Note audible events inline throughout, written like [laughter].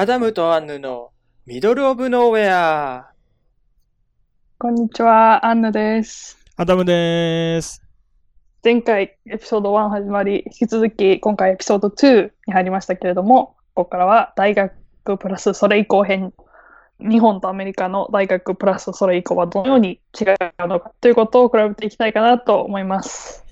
アダムとアンヌのミドルオブノーウェア。こんにちは、アンヌです。アダムです。前回エピソード1始まり、引き続き今回エピソード2に入りましたけれども、ここからは大学プラスそれ以降編、日本とアメリカの大学プラスそれ以降はどのように違うのかということを比べていきたいかなと思います。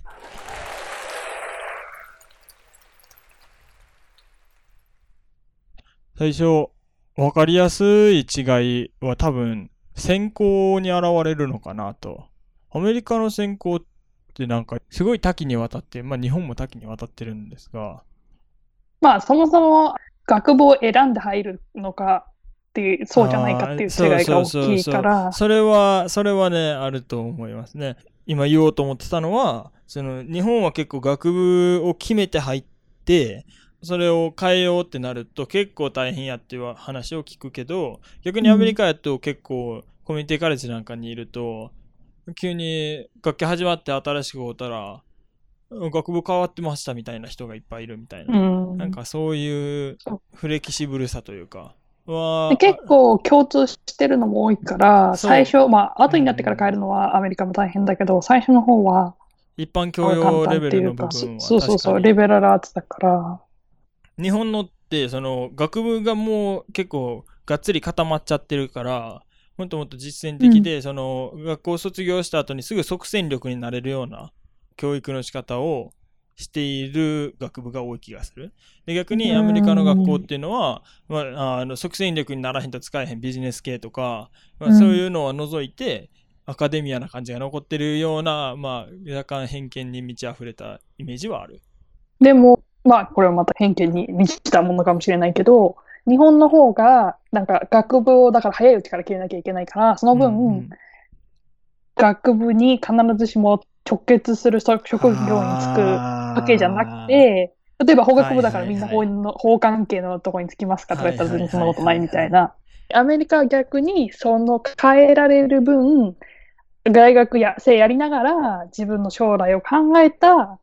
最初、わかりやすい違いは多分、選考に現れるのかなと。アメリカの選考ってなんか、すごい多岐にわたって、まあ日本も多岐にわたってるんですが、まあそもそも学部を選んで入るのかっていう、そうじゃないかっていう違いが大きいから、それは、それはね、あると思いますね。今言おうと思ってたのは、その、日本は結構学部を決めて入って、それを変えようってなると結構大変やっていう話を聞くけど、逆にアメリカやと結構コミュニティカレッジなんかにいると、急に学期始まって新しく会ったら、学部変わってましたみたいな人がいっぱいいるみたいな。うん。なんかそういうフレキシブルさというか、はで結構共通してるのも多いから、最初、まあ、後になってから変えるのはアメリカも大変だけど、最初の方は、一般教養レベルの部分はそうそうそう、確かにリベラルアーツだから、日本のってその学部がもう結構がっつり固まっちゃってるからもっともっと実践的で、その学校を卒業した後にすぐ即戦力になれるような教育の仕方をしている学部が多い気がする。で逆にアメリカの学校っていうのは、まあ、あの即戦力にならへんと使えへんビジネス系とか、まあ、うんそういうのは除いて、アカデミアな感じが残ってるような、まあ、若干偏見に満ち溢れたイメージはある。でも、まあ、これはまた偏見に満ちたものかもしれないけど、日本の方が、なんか学部をだから早いうちから決めなきゃいけないから、その分、うんうん。学部に必ずしも直結する職職業に就くわけじゃなくて、例えば法学部だからみんな法の、法関係のところにつきますかとか言ったら全然そんなことないみたいな。アメリカは逆にその変えられる分、大学や生やりながら自分の将来を考えた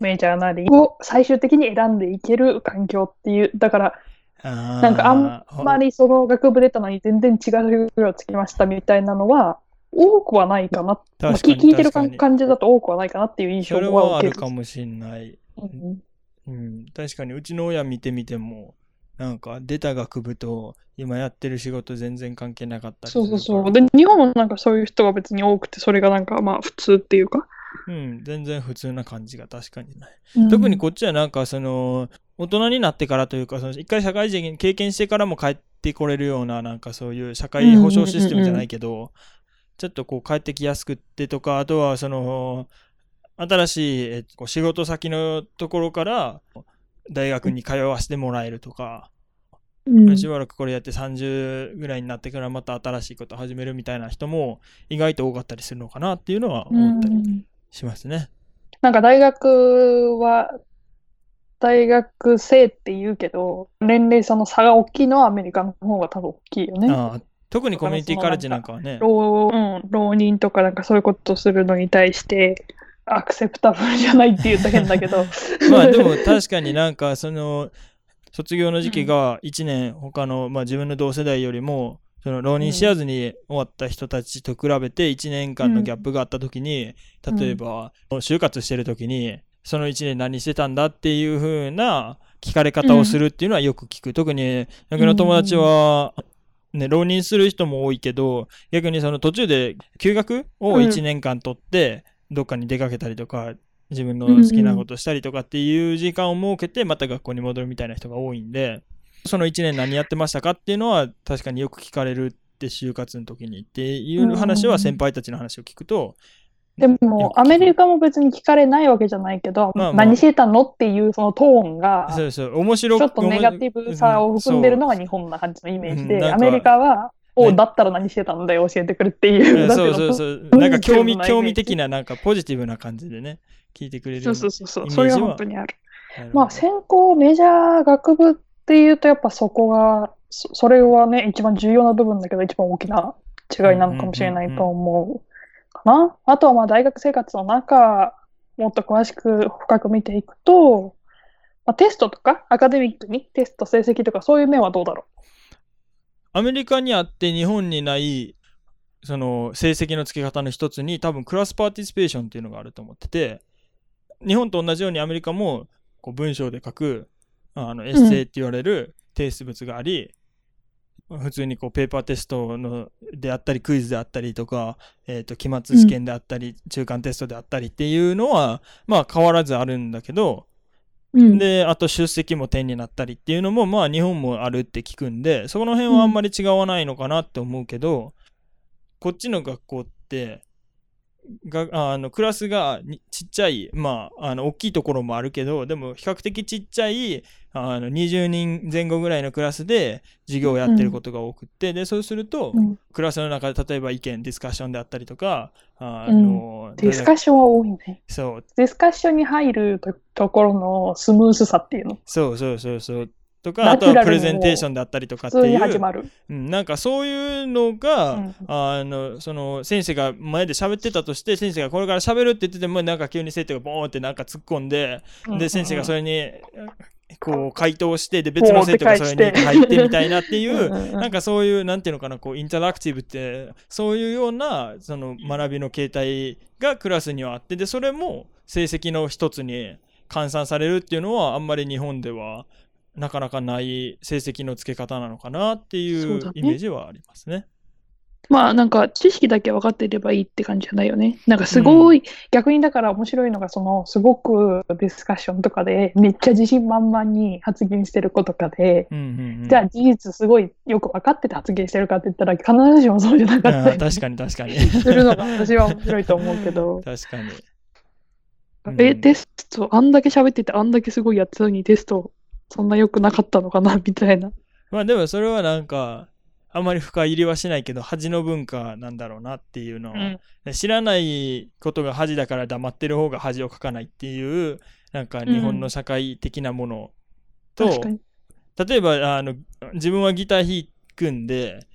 メジャーなりを最終的に選んでいける環境っていう、だからななんかあんまりその学部出たのに全然違う授業つきましたみたいなのは多くはないかな。まあ確かに聞いてる感じだと多くはないかなっていう印象それははある受ける。かもしれない。うんうん、確かにうちの親見てみても、なんか出た学部と今やってる仕事全然関係なかったりすそうるからそうそう。で、日本もなんかそういう人が別に多くて、それがなんかまあ普通っていうか。うん、全然普通な感じが確かにない。特にこっちはなんかその、大人になってからというか、その一回社会人経験してからも帰ってこれるような、なんかそういう社会保障システムじゃないけど、ちょっとこう帰ってきやすくってとか、あとはその、新しいえ仕事先のところから大学に通わせてもらえるとか、うん。しばらくこれやって30ぐらいになってからまた新しいこと始めるみたいな人も意外と多かったりするのかなっていうのは思ったり。うんしますね。なんか大学は、大学生って言うけど、年齢差の差が大きいのはアメリカの方が多分大きいよね。ああ特にコミュニティカレッジなんかはね。浪うん、浪人とかなんかそういうことするのに対して、アクセプタブルじゃないって言ったら変だけど。[laughs] まあでも確かになんかその卒業の時期が1年他の、まあ、自分の同世代よりもその浪人しやずに終わった人たちと比べて1年間のギャップがあった時に、うん。例えば就活してる時にその1年何してたんだっていう風な聞かれ方をするっていうのはよく聞く、特に僕の友達は、ね、浪人する人も多いけど逆にその途中で休学を1年間取って、どっかに出かけたりとか自分の好きなことしたりとかっていう時間を設けてまた学校に戻るみたいな人が多いんでその1年何やってましたかっていうのは確かによく聞かれるって就活の時にっていう話は先輩たちの話を聞くと、でも、アメリカも別に聞かれないわけじゃないけど、まあまあ。何してたのっていうそのトーンが、そうそう。面白くちょっとネガティブさを含んでるのが日本な感じのイメージで、うんアメリカは、おねだったら何してたんだよ、教えてくれっていう。そううそうそう。なんか興味興味的ななんかポジティブな感じでね聞いてくれるそうそうそうそれは。は本当に。ある。まあ、専攻、メジャー学部っていうと、やっぱそこが、そそれはね、一番重要な部分だけど、一番大きな違いなのかもしれないと思うかな。あとは、まあ、大学生活の中、もっと詳しく深く見ていくと、まあ、テストとか、アカデミックにテスト成績とか、そういう面はどうだろう？アメリカにあって日本にないその成績の付け方の一つに多分 class participation っていうのがあると思ってて日本と同じようにアメリカもこう文章で書くあのエッセイって言われる提出物があり、普通にこうペーパーテストのであったりクイズであったりとか、えー、と期末試験であったり、中間テストであったりっていうのはまあ変わらずあるんだけど、うん。であと出席も点になったりっていうのもまあ日本もあるって聞くんでそこの辺はあんまり違わないのかなって思うけど、こっちの学校ってがあのクラスがにちっちゃいまああの大きいところもあるけどでも比較的ちっちゃいあの20人前後ぐらいのクラスで授業をやってることが多くって、でそうすると、うん。クラスの中で例えば意見ディスカッションであったりとかあの、ディスカッションは多いね。そう。ディスカッションに入るとところのスムースさっていうの？そうそうそうそうとかナあとはプレゼンテーションであったりとかっていう。うん、なんかそういうのが、うんあのその先生が前で喋ってたとして先生がこれから喋るって言っててもなんか急に生徒がボーンってなんか突っ込んで、で先生がそれれにこう回答してで別の生徒がそれに入ってみたいなっていうなんかそういうなんていうのかなこうインタラクティブってそういうようなその学びの形態がクラスにはあってでそれも成績の一つに換算されるっていうのはあんまり日本ではなかなかない成績の付け方なのかなっていそうイメージはありますね。まあなんか知識だけ分かっていればいいって感じじゃないよね。なんかすごい、逆にだから面白いのがそのすごくディスカッションとかでめっちゃ自信満々に発言してる子とかで、うんうんうん、じゃあ事実すごいよく分かってて発言してるかって言ったら必ずしもそうじゃなかったり確かに確かにするのが私は面白いと思うけど。[laughs] 確かに。え、うんテスト、あんだけ喋っててあんだけすごいやってたのにテストそんな良くなかったのかなみたいな。まあでもそれはなんかあまり深入りはしないけど恥の文化なんだろうなっていうのは、知らないことが恥だから黙ってる方が恥をかかないっていうなんか日本の社会的なものと、確かに。例えばあの自分はギター弾くんで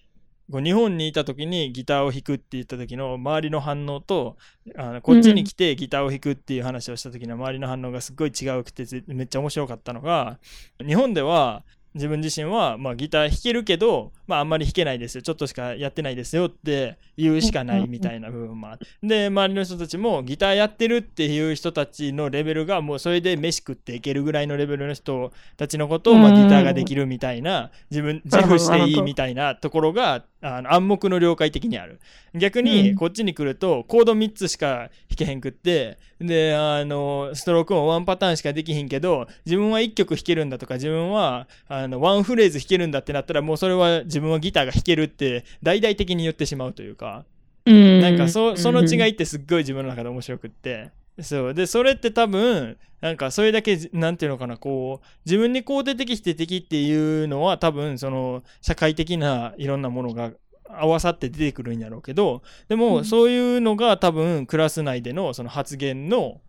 こう日本にいた時にギターを弾くって言った時の周りの反応とあのこっちに来てギターを弾くっていう話をした時の周りの反応がすっごい違うくてぜめっちゃ面白かったのが日本では自分自身は、まあ、ギター弾けるけど、まあ、あんまり弾けないですよ。ちょっとしかやってないですよって言うしかないみたいな部分もあってで周りの人たちもギターやってるっていう人たちのレベルがもうそれで飯食っていけるぐらいのレベルの人たちのことを、まあ、うん。ギターができるみたいな自分自負していいみたいなところがあの暗黙の了解的にある。逆うん。にこっちに来るとコード3つしか弾けへんくってであのストロークもワンパターンしかできひんけど自分は1曲弾けるんだとか自分はあのワンフレーズ弾けるんだってなったらもうそれは自分はギターが弾けるって大々的に言ってしまうというか。うん。なんかそその違いい。ってすっごい自分の中で面白くってそう。でそれって多分なんかそれだけなんていうのかなこう自分に肯定的否定的っていうのは多分その社会的ないろんなものが合わさって出てくるんやろうけどでも、うん。そういうのが多分クラス内でのその発言の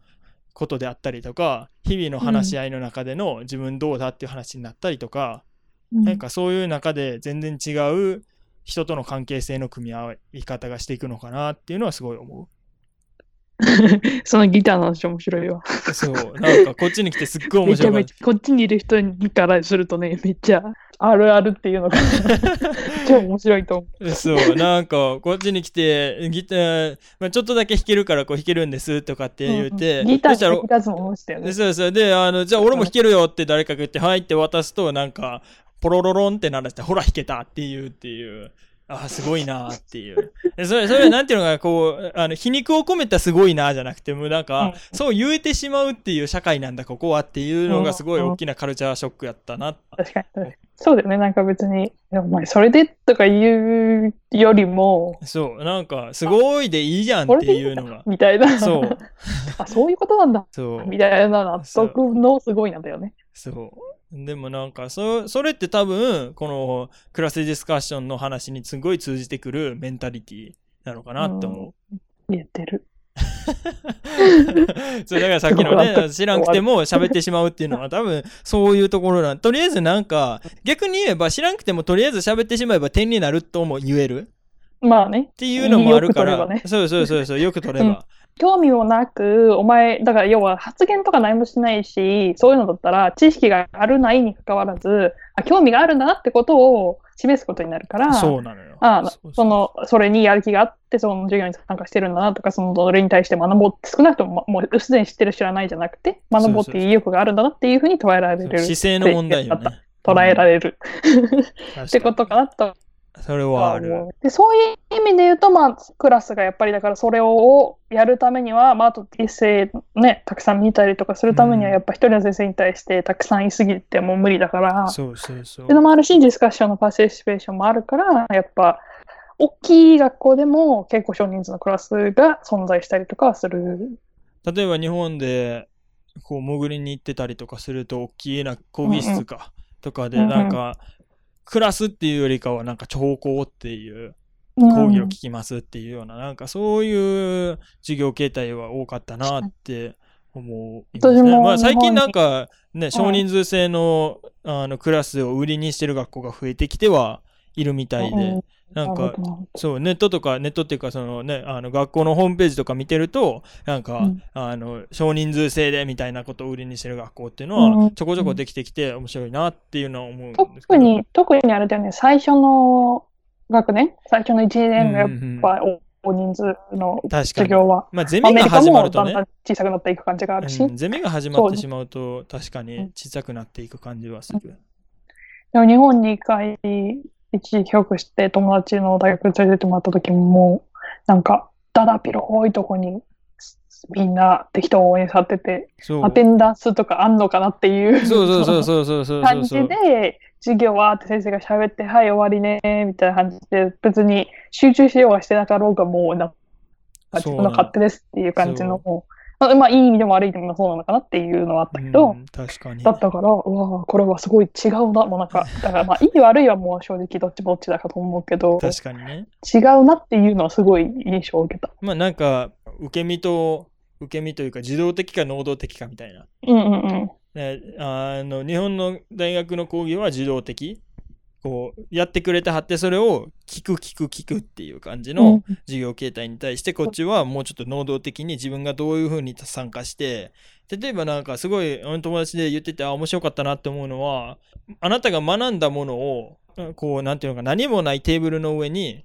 ことであったりとか日々の話し合いの中での自分どうだっていう話になったりとか、なんかそういう中で全然違う人との関係性の組み合わい方がしていくのかなっていうのはすごい思 [laughs] そのギターの話面白いわ。う。そう、なんかこっちに来てすっごい面めちゃめちゃ、こっちにいる人にからするとね、めっちゃあるあるっていうのが [laughs] 超面白いと思た。そう、なんかこっちに来てギター、まあ、ちょっとだけ弾けるからこう弾けるんですとかってう。言って、うんギターそしたらに先立つもしたよね。そうそう。で、あの、じゃあ俺も弾けるよって誰かが言って、はいって渡すと、なんか、ポロロロンって鳴らして、ほら弾けたっていうっていう。あ、すごいなっていう。でそれ、それ、なんていうのかな、こう、あの、皮肉を込めたすごいなじゃなくて、もうなんか、そう言えてしまうっていう社会なんだ、ここはっていうのがすごい大きなカルチャーショックやったな。確かに。そうだよね。なんか別に、でもまあそれでとか言うよりも、そう、なんか、すごいでいいじゃんっていいいうのが。みたいな。そう。[laughs] あ、そういうことなんだ。そう。みたいな納得のすごいなんだよね。そう。でもなんかそ、それって多分、このクラスディスカッションの話にすごい通じてくるメンタリティなのかなって思う。言ってる。[laughs] そうだからさっきのね、[laughs] 知らんくても喋ってしまうっていうのは多分そういうところなんとりあえずなんか、逆に言えば知らんくてもとりあえず喋ってしまえば点になるとも言えるまあねっ。ていうのもあるから、ねそうそうそうそう、よく取れば。興味もなく、お前、だから要は発言とか何もしないし、そういうのだったら、知識があるないに関わらず、あ興味があるんだなってことを示すことになるから、そうなのよ。あその、それにやる気があって、その授業に参加してるんだなとか、その、それに対して学ぼうって、少なくとも、もう、すでに知ってる知らないじゃなくて、学ぼうっていう意欲があるんだなっていうふうに捉えられる。姿勢の問題よね。捉えられる、うん。ってことかなとそれはある。でそういう意味で言うと、まあ、クラスがやっぱりだからそれをやるためには、まあ、あとエッセイね、たくさん見たりとかするためには、うん。やっぱ一人の先生に対してたくさんいすぎても無理だから、そうそうそう。っていうのもあるし、ディスカッションの participation もあるから、やっぱ、大きい学校でも結構少人数のクラスが存在したりとかはする。例えば日本でこう潜りに行ってたりとかすると大きな講義室かとかでなんかクラスっていうよりかはなんか聴講っていううん講義を聞きますっていうようななんかそういう授業形態は多かったなって思いますね。まあ最近なんかね少人数制のあのクラスを売りにしてる学校が増えてきてはいるみたいでなんかそう、ネットとか、ネットっていうか、そのね、あの、学校のホームページとか見てると、なんか、うん。あの、少人数制でみたいなことを売りにしてる学校っていうのは、うん。ちょこちょこできてきて面白いなっていうのは思うんですけど。特に、特にあれだよね、最初の学年、最初の1年がやっぱ大人数の。授業は、まあ、ゼミが始まもだんだんるとね、小さくなっていく感じがあるし、うんゼミが始まってしまうと、確かに小さくなっていく感じはする。でも日本に一回一時帰国して友達の大学に連れてってもらった時ももうなんかだだ広いとこにみんな適当に去っててそう。アテンダンスとかあんのかなっていうそうそうそうそう感じ。で授業はって先生が喋ってはい終わりねみたいな感じで別に集中しようがしてなかろうがもうなんか自分の勝手ですっていう感じのまあまあいい意味でも悪い意味でもそうなのかなっていうのはあったけど、うん確かに。だったから、うわこれはすごい違うな、もうなんか、[laughs] だからまあ、いい悪いはもう正直どっちもどっちだかと思うけど、確かにね。違うなっていうのはすごい印象を受けた。まあなんか、受け身と、受け身というか、自動的か能動的かみたいな。うんうんうん。ね、あの日本の大学の講義は自動的こうやってくれてはってそれを聞く聞く聞くっていう感じの授業形態に対してこっちはもうちょっと能動的に自分がどういうふうに参加して例えばなんかすごい友達で言っててあ面白かったなって思うのはあなたが学んだものをこうなんていうのか何もないテーブルの上に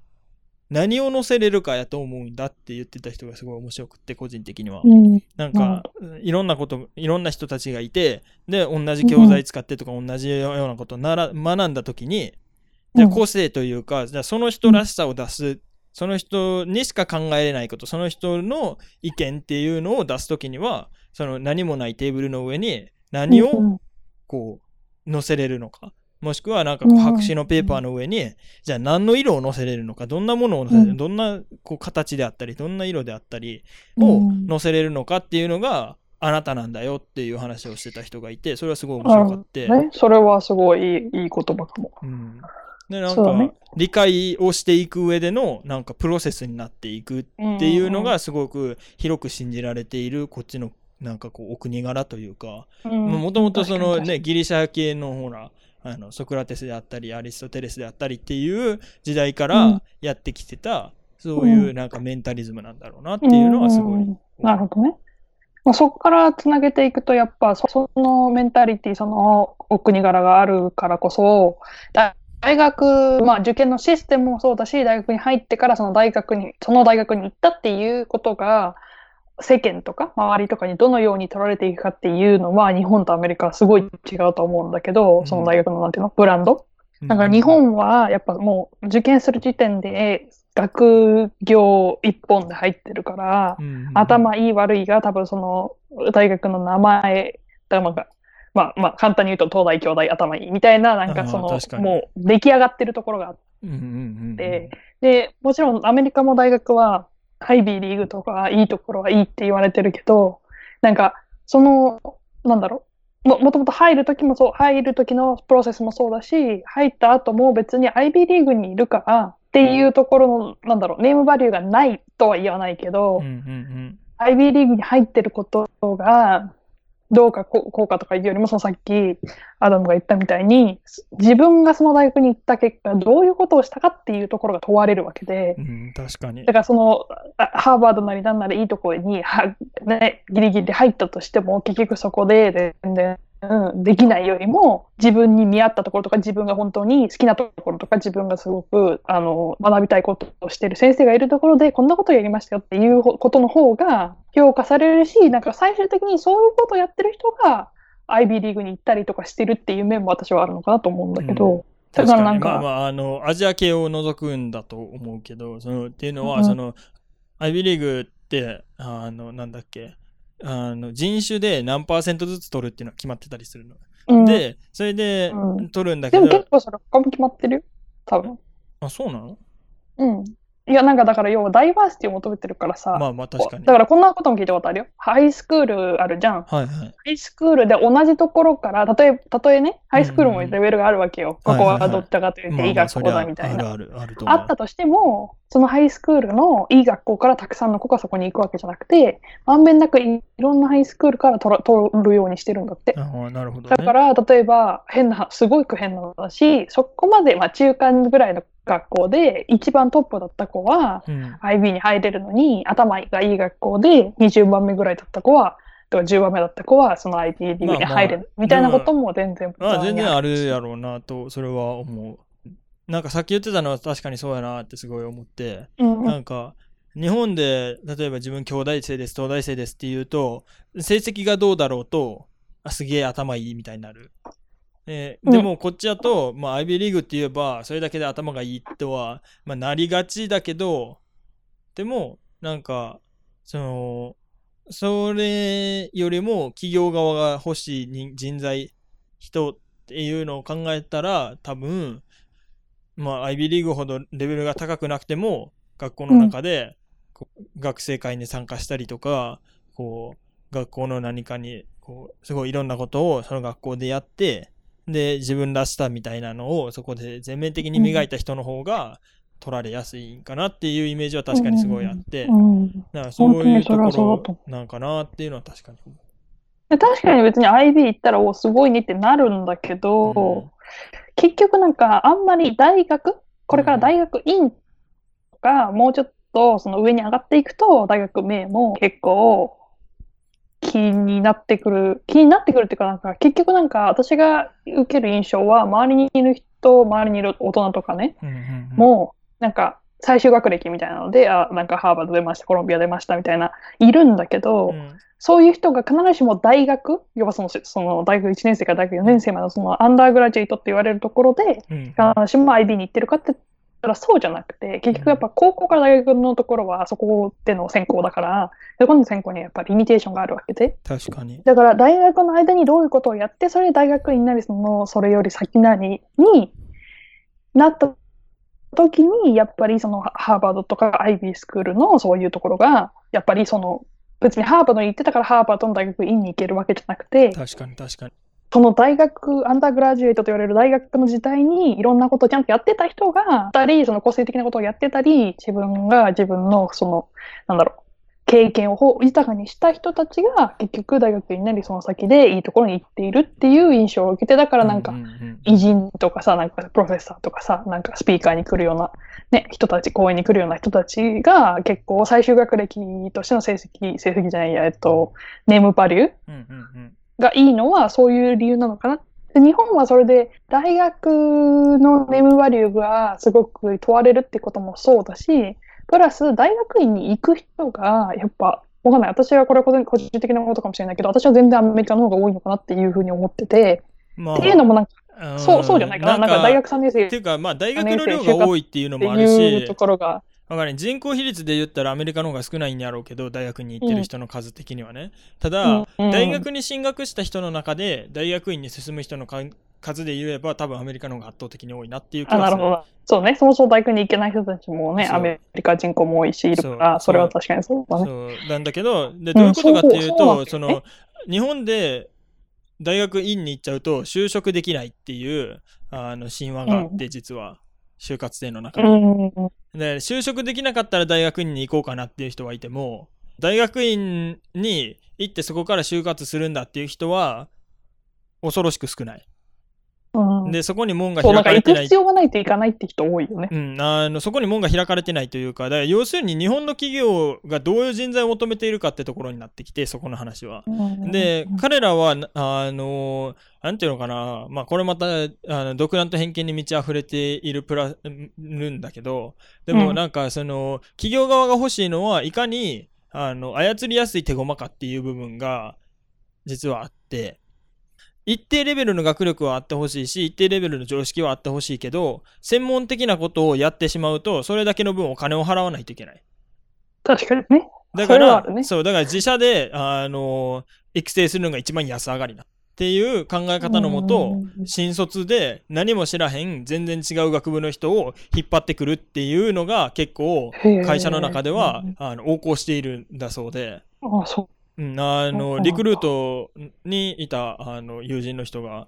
何を載せれるかやと思うんだって言ってた人がすごい面白くって個人的には。うんなんか、いろんなこと、いろんな人たちがいて、で、同じ教材使ってとか、同じようなことをなら学んだときに、じゃあ個性というか、じゃあその人らしさを出す、その人にしか考えれないこと、その人の意見っていうのを出すときには、その何もないテーブルの上に何をこう載せれるのか。もしくはなんか白紙のペーパーの上に、じゃあ何の色を載せれるのか、どんなものを載せれる、どんなこう形であったり、どんな色であったりを載せれるのかっていうのが、あなたなんだよっていう話をしてた人がいて、それはすごい面白かって。ね、それはすごいいいいい言葉かも。うん、で、なんか、ね、理解をしていく上での、なんかプロセスになっていくっていうのが、すごく広く信じられている、こっちの、なんかこう、お国柄というか、もともとそのね、ギリシャ系のほら、あのソクラテスであったりアリストテレスであったりっていう時代からやってきてた、うん、そういうなんかメンタリズムなんだろうなっていうのはすごい。うんうん、なるほどね。まあ、そこからつなげていくとやっぱそのメンタリティそのお国柄があるからこそ大学、まあ、受験のシステムもそうだし大学に入ってからその大学にその大学に行ったっていうことが世間とか周りとかにどのように取られていくかっていうのは日本とアメリカはすごい違うと思うんだけど、その大学のなんていうの？ブランド？だから日本はやっぱもう受験する時点で学業一本で入ってるから、頭いい悪いが多分その大学の名前、だまあ、まあ、まあ、簡単に言うと東大京大頭いいみたいな、なんかその、もう出来上がってるところがあって、で、もちろんアメリカも大学はハイビーリーグとかいいところはいいって言われてるけど、なんか、その、なんだろう、ももともと入るときもそう、入るときのプロセスもそうだし、入った後も別に IB リーグにいるからっていうところの、なんだろう、ネームバリューがないとは言わないけど、うんうんうん、IB リーグに入ってることが、どうか効果とかいうよりも、そのさっきアダムが言ったみたいに、自分がその大学に行った結果、どういうことをしたかっていうところが問われるわけで、うん、確かに。だからその、ハーバードなりなんなりいいところには、ね、ギリギリで入ったとしても、結局そこで全然うん、できないよりも、自分に見合ったところとか、自分が本当に好きなところとか、自分がすごく、あの、学びたいことをしてる先生がいるところで、こんなことをやりましたよっていうことの方が評価されるし、なんか最終的にそういうことをやってる人が、IB リーグに行ったりとかしてるっていう面も私はあるのかなと思うんだけど、だからなんか、まあまあ、あの、アジア系を除くんだと思うけど、その、っていうのは、うん。その、IB リーグって、あの、なんだっけ、あの、人種で何パーセントずつ取るっていうのが決まってたりするの。うん、で、それでうん取るんだけど、でも結構それ他も決まってるよ。多分。あ、そうなの？うん。いや、なんかだから要はダイバーシティを求めてるからさ、まあまあ確かに。だからこんなことも聞いたことあるよ。ハイスクールあるじゃん。はいはい。ハイスクールで同じところから、例えたとえね、ハイスクールもレベルがあるわけよ。ここはどっちかというといい学校だみたいな。あるあるあると。あったとしても、そのハイスクールのいい学校からたくさんの子がそこに行くわけじゃなくて、まんべんなくいろんなハイスクールから取ら取るようにしてるんだって。ああなるほど、ね。だから、例えば、変な、すごく変なのだし、そこまで、まあ、中間ぐらいの学校で、一番トップだった子は、うん、IB に入れるのに、頭がいい学校で、20番目ぐらいだった子は、とか10番目だった子は、その IB に入れる、みたいなことも全然、まあ全然あるやろうなと、それは思う。なんかさっき言ってたのは確かにそうやなってすごい思って、うん。なんか、日本で、例えば自分兄弟生です、東大生ですって言うと、成績がどうだろうと、あすげえ頭いいみたいになる。えーうん。でもこっちだと、まあ、IB リーグって言えば、それだけで頭がいいとは、まあ、なりがちだけど、でも、なんか、その、それよりも企業側が欲しい人人材、人っていうのを考えたら、多分、まあ、IB リーグほどレベルが高くなくても、学校の中で、学生会に参加したりとか、こう、学校の何かに、こう、すごいいろんなことをその学校でやって、で、自分らしさみたいなのをそこで全面的に磨いた人の方が取られやすいんかなっていうイメージは確かにすごいあって、うん。だからそういうところなんかなっていうのは確かに確かに別に IB 行ったら、おすごいねってなるんだけど、うん結局なんか、あんまり大学、これから大学院とか、もうちょっとその上に上がっていくと、大学名も結構気になってくる、気になってくるっていうか、なんか結局なんか私が受ける印象は、周りにいる人、周りにいる大人とかね、うんうんうん。もう、なんか最終学歴みたいなので、あ、なんかハーバード出ました、コロンビア出ましたみたいな、いるんだけど、うん。そういう人が必ずしも大学、要はそのその大学1年生から大学4年生までのそのアンダーグラジュエイトって言われるところで、うん。必ずしも IB に行ってるかってたらそうじゃなくて、結局やっぱ高校から大学のところはそこでの専攻だから、そこの専攻にはやっぱりリミテーションがあるわけで。確かに。だから大学の間にどういうことをやって、それで大学院なりその、それより先なりになった時に、やっぱりそのハーバードとか IB スクールのそういうところが、やっぱりその、別にハーバードに行ってたからハーバードの大学院に行けるわけじゃなくて、確かに確かに。その大学、アンダーグラジュエイトと言われる大学の時代にいろんなことをちゃんとやってた人が、たり、その個性的なことをやってたり、自分が自分のその、なんだろう、経験をほ豊かにした人たちが結局大学になりその先でいいところに行っているっていう印象を受けて、だからなんか偉人とかさ、なんかプロフェッサーとかさ、なんかスピーカーに来るような、ね、人たち、講演に来るような人たちが結構最終学歴としての成績、成績じゃないや、えっと、ネームバリューうんうんうんがいいのはそういう理由なのかな。で日本はそれで大学のネームバリューがすごく問われるってこともそうだし、プラス大学院に行く人がやっぱ、わかんない。私はこれは個人的なことかもしれないけど、私は全然アメリカの方が多いのかなっていうふうに思ってて、まあっていうのもなんか、んそう、そうじゃないかな。なんか大学3年生っていうか、まあ、大学の量が多いっていうのもあるしいうと、ころが、わかんない人口比率で言ったらアメリカの方が少ないんやろうけど、大学に行ってる人の数的にはね。ただ、大学に進学した人の中で、大学院に進む人のか数で言えば、多分アメリカの方が圧倒的に多いなっていう気あ、がする。なるほど。そうね。そもそも大学に行けない人たちもね、アメリカ人口も多いし、いるから、それは確かにそうだね。そうなんだけど、で、どういうことかっていうと、なんその、日本で大学院に行っちゃうと、就職できないっていう、あの、神話があって、実は、就活生の中うに。ん。で、就職できなかったら大学院に行こうかなっていう人はいても、大学院に行ってそこから就活するんだっていう人は、恐ろしく少ない。うん。で、そこに門がそう、なんか行く開かれてない必要がないと行かないって人多いよね。うん、あのそこに門が開かれてないというか、だから要するに日本の企業がどういう人材を求めているかってところになってきて、そこの話は。で、彼らは、あの、なんていうのかな、まあ、これまた、あの独断と偏見に満ち溢れているプラるんだけど、でもうんなんか、その、企業側が欲しいのは、いかに、あの、操りやすい手駒かっていう部分が、実はあって、一定レベルの学力はあってほしいし、一定レベルの常識はあってほしいけど、専門的なことをやってしまうと、それだけの分お金を払わないといけない。確かにね。だから、そねそう、だから自社で、あの、育成するのが一番安上がりな。っていう考え方のもと、新卒で何も知らへん、全然違う学部の人を引っ張ってくるっていうのが結構、会社の中では、あの横行しているんだそうで、あ、そうん、あの、リクルートにいたあの友人の人が、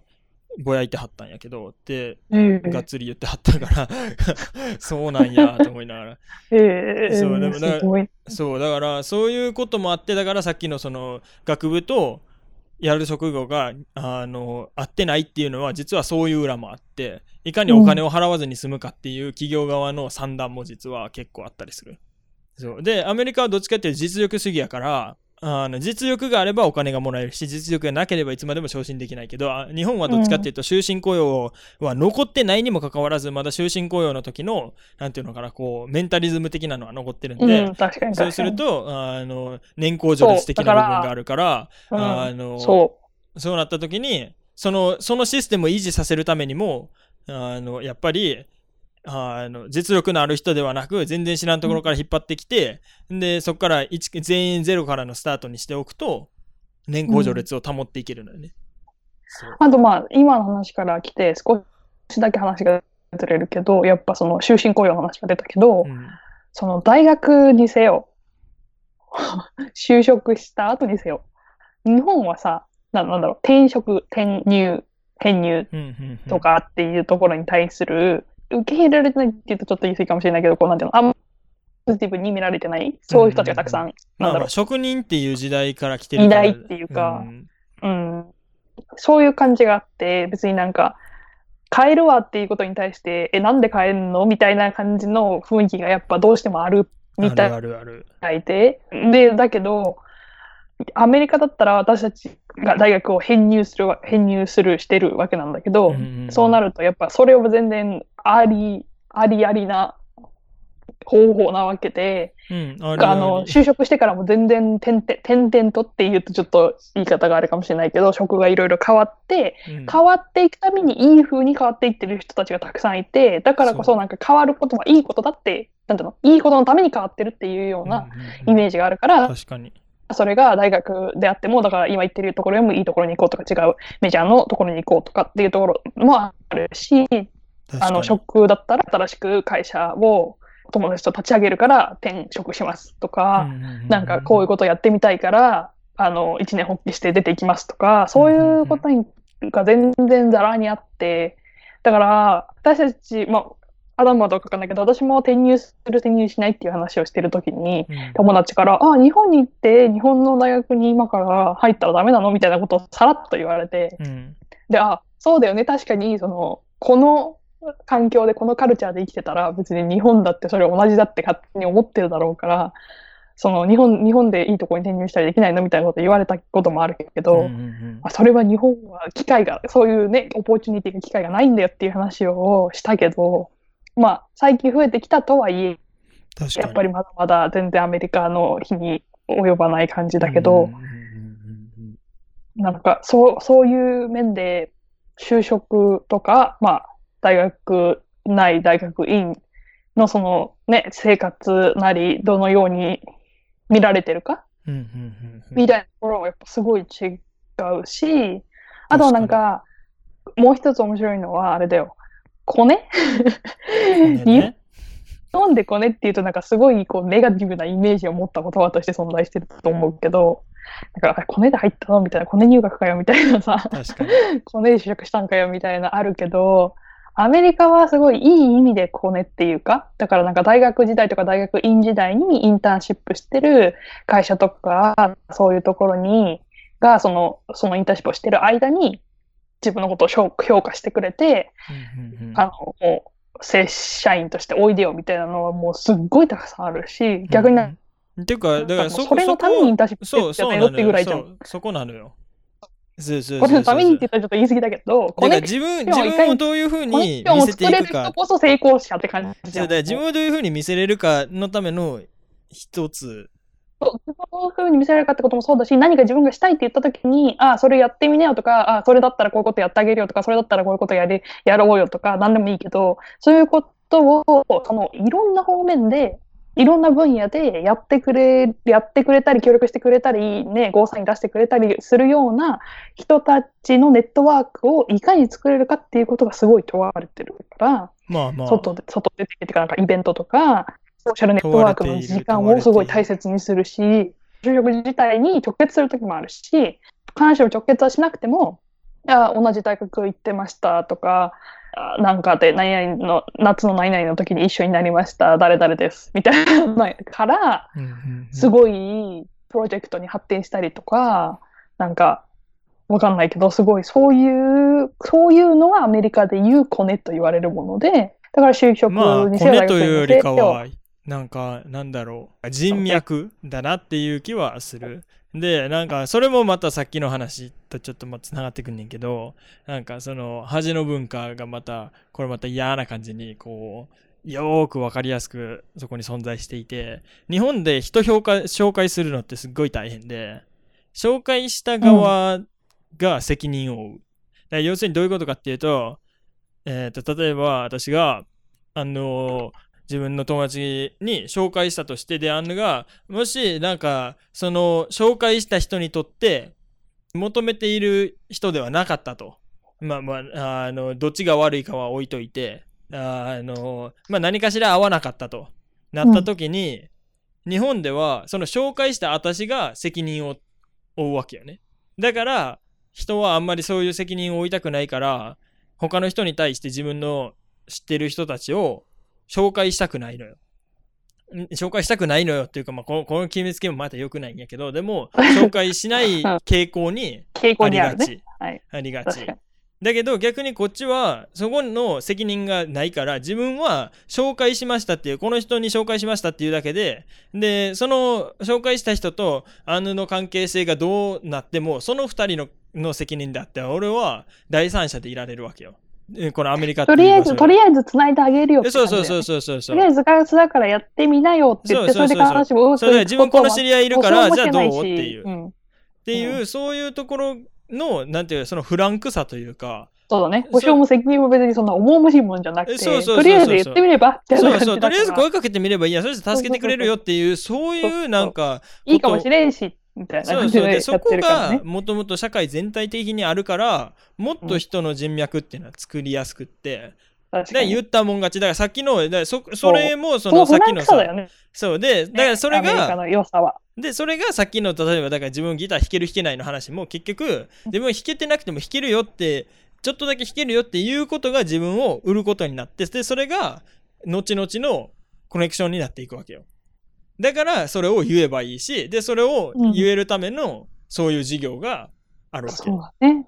ぼやいてはったんやけど、で、う。ええがっつり言ってはったから、[laughs] そうなんやと思いながら。ええそうでもだから。そう、だから、そういうこともあって、だからさっきのその、学部とやる職業が、あの、合ってないっていうのは、実はそういう裏もあって、いかにお金を払わずに済むかっていう企業側の算段も実は結構あったりする。そう。で、アメリカはどっちかっていうと実力主義やから、あの実力があればお金がもらえるし、実力がなければいつまでも昇進できないけど、あ日本はどっちかっていうと終身雇用は残ってないにもかかわらず、まだ終身雇用の時の、なんていうのかな、こう、メンタリズム的なのは残ってるんで。そうすると、あの、年功序列的な部分があるから、うんあの、そそうなった時に、その、そのシステムを維持させるためにも、あの、やっぱり、あの、実力のある人ではなく、全然知らんところから引っ張ってきて、で、そこから一全員ゼロからのスタートにしておくと、年功序列を保っていけるのよね。そうう。あとまあ、今の話から来て、少しだけ話がずれるけど、やっぱその終身雇用の話が出たけど、うんその大学にせよ、[laughs] 就職した後にせよ、日本はさ、ななんだろう、転職、転入、転入うんうんうんとかっていうところに対する、受け入れられてないって言うとちょっと言い過ぎかもしれないけど、こうなんていうの、あんまポジティブに見られてない、そういう人たちがたくさん、まあなんだろまあ、職人っていう時代から来てう、るから。いないっていうか、んうん、そういう感じがあって、別になんか、変えるわっていうことに対して、え、なんで変えんのみたいな感じの雰囲気がやっぱどうしてもあるみたいあるあるがいて、で、だけど、アメリカだったら私たちが大学を編入するわ、編入する、してるわけなんだけど、うんうんうん。そうなるとやっぱそれを全然あり、ありありな方法なわけで、うん、あるあの、就職してからも全然点々、点々とって言うとちょっと言い方があるかもしれないけど、職がいろいろ変わって、うん。変わっていくためにいい風に変わっていってる人たちがたくさんいて、だからこそそなんか変わることはいいことだって、なんていうの、いいことのために変わってるっていうようなイメージがあるから、確かに。それが大学であっても、だから今言ってるところよりもいいところに行こうとか違うメジャーのところに行こうとかっていうところもあるし、あの、職だったら新しく会社を友達と立ち上げるから転職しますとか、なんかこういうことやってみたいから、あの、一年発起して出ていきますとか、そういうことにが全然ざらにあって、だから、私たち、まあ、アダムはどうかわかんないけど、私も転入する、転入しないっていう話をしてるときに、うん。友達から、あ、日本に行って、日本の大学に今から入ったらダメなの？みたいなことをさらっと言われて、うん。で、あ、そうだよね、確かに、その、この環境で、このカルチャーで生きてたら、別に日本だってそれ同じだって勝手に思ってるだろうから、その、日本、日本でいいとこに転入したりできないのみたいなこと言われたこともあるけど、うんうんうん。あそれは日本は機会が、そういうね、オポチュニティが機会がないんだよっていう話をしたけど、まあ、最近増えてきたとはいえ、確かに。やっぱりまだまだ全然アメリカの日に及ばない感じだけど、うんうんうんうん。なんか、そう、そういう面で、就職とか、まあ、大学内、大学院のそのね、生活なり、どのように見られてるか、うんうんうんうん。みたいなところはやっぱすごい違うし、あとはなんか、もう一つ面白いのは、あれだよ、コネ？ね。ね日本でコネって言うとなんかすごいこうネガティブなイメージを持った言葉として存在してると思うけど、だから、コネで入ったの？みたいな、コネ入学かよ？みたいなさ。[laughs] コネで就職したんかよ？みたいなあるけど、アメリカはすごいいい意味でコネっていうか、だからなんか大学時代とか大学院時代にインターンシップしてる会社とか、そういうところに、が、その、そのインターンシップをしてる間に、自分のことを評評価してくれて、うんうんうんあの、もう、正社員としておいでよみたいなのはもうすっごいたくさんあるし、逆になうんうんっていうか、だからそこそれのためにインターンシップしてそう、るよってそう。ぐらいじゃん。そこなのよ。そうそうそうのためにって言ったらちょっと言い過ぎだけど、自分、自分をどういうふうにを見せていくか。こそ成功者って感じ自分をどういうふうに見せれるかのための一つ。そうどういうふうに見せられるかってこともそうだし、何か自分がしたいって言ったときに、ああ、それやってみなよとか、ああ、それだったらこういうことやってあげるよとか、それだったらこういうことやり、やろうよとか、何でもいいけど、そういうことを、その、いろんな方面で、いろんな分野でやってくれ、やってくれたり、協力してくれたり、ね、ゴーサイン出してくれたりするような人たちのネットワークをいかに作れるかっていうことがすごい問われてるから、まあまあ。外で、外出てきてからなんかイベントとか、ソーシャルネットワークの時間をすごい大切にするし、就職自体に直結する時もあるし、必ずしも直結はしなくても、あ同じ大学行ってましたとか、あなんかで何々の、夏の何々の時に一緒になりました、誰々です、みたいなのから、すごいプロジェクトに発展したりとか、なんか、わかんないけど、すごいそういう、そういうのがアメリカで言うコネと言われるもので、だから就職まあ、にせよ骨というよりかは、なんか、なんだろう、人脈だなっていう気はする。で、なんか、それもまたさっきの話とちょっとまつながってくんねんけど、なんか、その、恥の文化がまた、これまた嫌な感じに、こう、よーくわかりやすくそこに存在していて、日本で人評価、紹介するのってすっごい大変で、紹介した側が責任を負う。だから要するにどういうことかっていうと、えっ、と、例えば私が、あの自分の友達に紹介したとしてであんのがもしなんかその紹介した人にとって求めている人ではなかったと。まあまああのどっちが悪いかは置いといてあのまあ何かしら合わなかったと。なった時に、日本ではその紹介した私が責任を負うわけよね。だから人はあんまりそういう責任を負いたくないから他の人に対して自分の知ってる人たちを紹介したくないのよ。ん紹介したくないのよっていうか、まあ、このこの決めつけもまた良くないんやけど、でも、[laughs] 紹介しない傾向にあり。がち。はい。ありがち。だけど逆にこっちはそこの責任がないから自分は紹介しましたっていうこの人に紹介しましたっていうだけででその紹介した人とアンヌの関係性がどうなってもその2人のの責任であって俺は第三者でいられるわけよ。えこのアメリカとりあえず、とりあえず繋いであげるよね。そうそうそうそうそう。とりあえずガラスだからやってみなよって言って、それで必ずしも、それで自分この知り合いいるからじゃあどう？っていう、ん。っていう、うそういうところのなんていうそのフランクさというか。そうだね。保証も責任も別にそんな重々しいもんじゃなくて、えそうそうそうそう。とりあえず言ってみればみたいなそうそう。とりあえず声かけてみればいいや。それで助けてくれるよっていうそういうなんかいいかもしれんし、みたいなでそう。でそこ。がもともと社会全体的にあるからもっと人の人脈っていうのは作りやすくって、確かに。で言ったもん勝ち。だからさっきのそそれもそそのさっきのさクさだよね。そう。でだからそれがの良さは。でそれがさっきの例えばだから自分ギター弾ける弾けないの話も結局自分は弾けてなくても弾けるよってちょっとだけ弾けるよっていうことが自分を売ることになってでそれが後々のコネクションになっていくわけよだからそれを言えばいいしでそれを言えるためのそういう事業があるわけ、そうだね。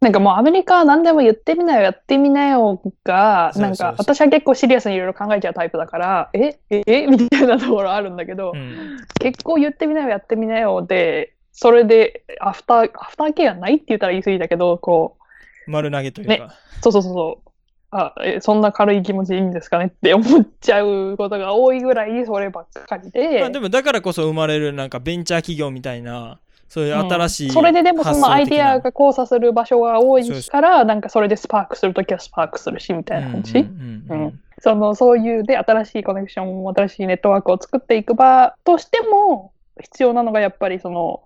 なんかもうアメリカは何でも言ってみなよ、やってみなよが、なんか私は結構シリアスにいろいろ考えちゃうタイプだから、え？え？え？[laughs] みたいなところあるんだけど、うん。結構言ってみなよ、やってみなよで、それでアフター、アフターケアないって言ったら言い過ぎだけど、こ丸投げというか、ね。う、そうそうそうそう。あえそんな軽い気持ちでいいんですかねって思っちゃうことが多いぐらいそればっかりで。まあ、でもだからこそ生まれるなんかベンチャー企業みたいなそういう新しい、うんそれででもそのアイディアが交差する場所が多いから、なんかそれでスパークするときはスパークするしみたいな感じ。そのそういうで新しいコネクション、新しいネットワークを作っていく場としても必要なのがやっぱりその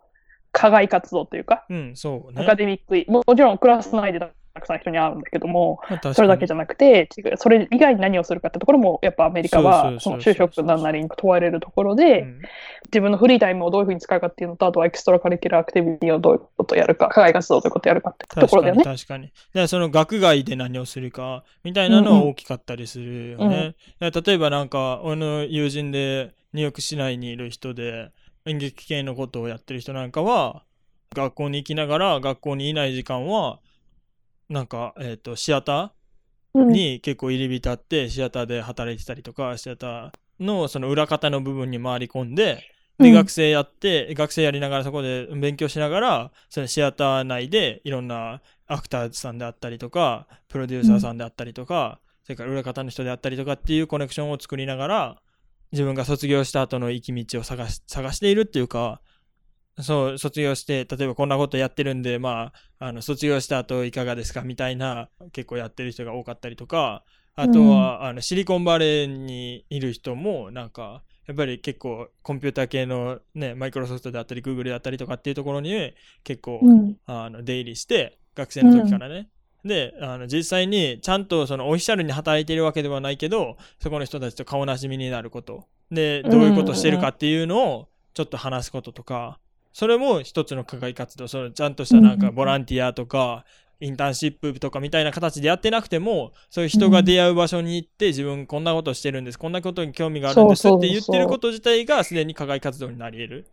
課外活動というか、うん、そうね。アカデミック、ももちろんクラス内でたくさん人に会うんだけども、まあそれだけじゃなくて、それ以外に何をするかってところも、やっぱアメリカはその就職なんなりに問われるところで、うん自分のフリータイムをどういうふうに使うかっていうのと、あとは extracurricular activity をどういうことをやるか、課外活動をどういうことをやるかってところだよね。確かに。だからその学外で何をするかみたいなのは大きかったりするよね。だから例えばなんか俺の友人でニューヨーク市内にいる人で演劇系のことをやってる人なんかは学校に行きながら学校にいない時間はなんか、えっ、と、シアターうん。に結構入り浸って、シアターで働いてたりとか、シアターのその裏方の部分に回り込んで、で、うん。学生やって、学生やりながらそこで勉強しながら、そのシアター内でいろんなアクターさんであったりとか、プロデューサーさんであったりとか、それから裏方の人であったりとかっていうコネクションを作りながら、自分が卒業した後の行き道を探し探しているっていうか、そう、卒業して、例えばこんなことやってるんで、まあ、あの卒業した後いかがですかみたいな、結構やってる人が多かったりとか、あとは、あのシリコンバレーにいる人も、なんか、やっぱり結構コンピューター系のね、マイクロソフトであったり、グーグルであったりとかっていうところに結構、うん。あの出入りして、学生の時からね。で、あの実際にちゃんとそのオフィシャルに働いているわけではないけど、そこの人たちと顔なじみになること。で、どういうことをしてるかっていうのをちょっと話すこととか、それも一つの課外活動、そのちゃんとしたなんかボランティアとか、インターンシップとかみたいな形でやってなくても、そういう人が出会う場所に行って、自分こんなことしてるんです、こんなことに興味があるんですって言ってること自体がすでに課外活動になり得る。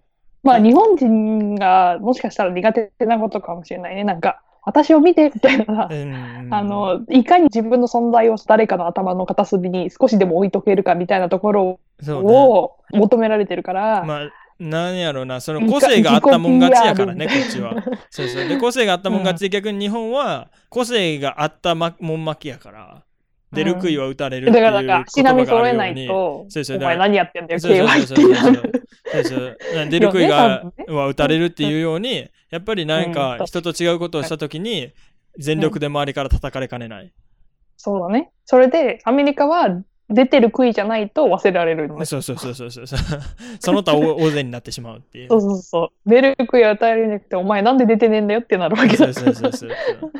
まあ、日本人がもしかしたら苦手なことかもしれないね。なんか、私を見てみたいなう。んあの、いかに自分の存在を誰かの頭の片隅に少しでも置いとけるかみたいなところを求められてるから、まあ、なんやろうな、その個性があったもん勝ちやからね、こっちは。そうそう。で、[laughs] 個性があったもん勝ちで、逆に日本は個性があったまもん負けやから、出る杭は打たれるっていうだから、なんか、足言葉並み揃えながあるように。いと、そうそうお前何やってんだよ、そうそうそうそうそうる。そうそう出る杭は打たれるっていうように、やっぱりなんかうん人と違うことをしたときに、全力で周りから叩かれかねない。そうだね。それで、アメリカは出てる杭じゃないと忘れられるのね。そうそうそうそうそう。[laughs] その他大大勢になってしまうっていう。そうそうそう。出る杭は与えられなくて、お前なんで出てねえんだよってなるわけだそうそうそうそう。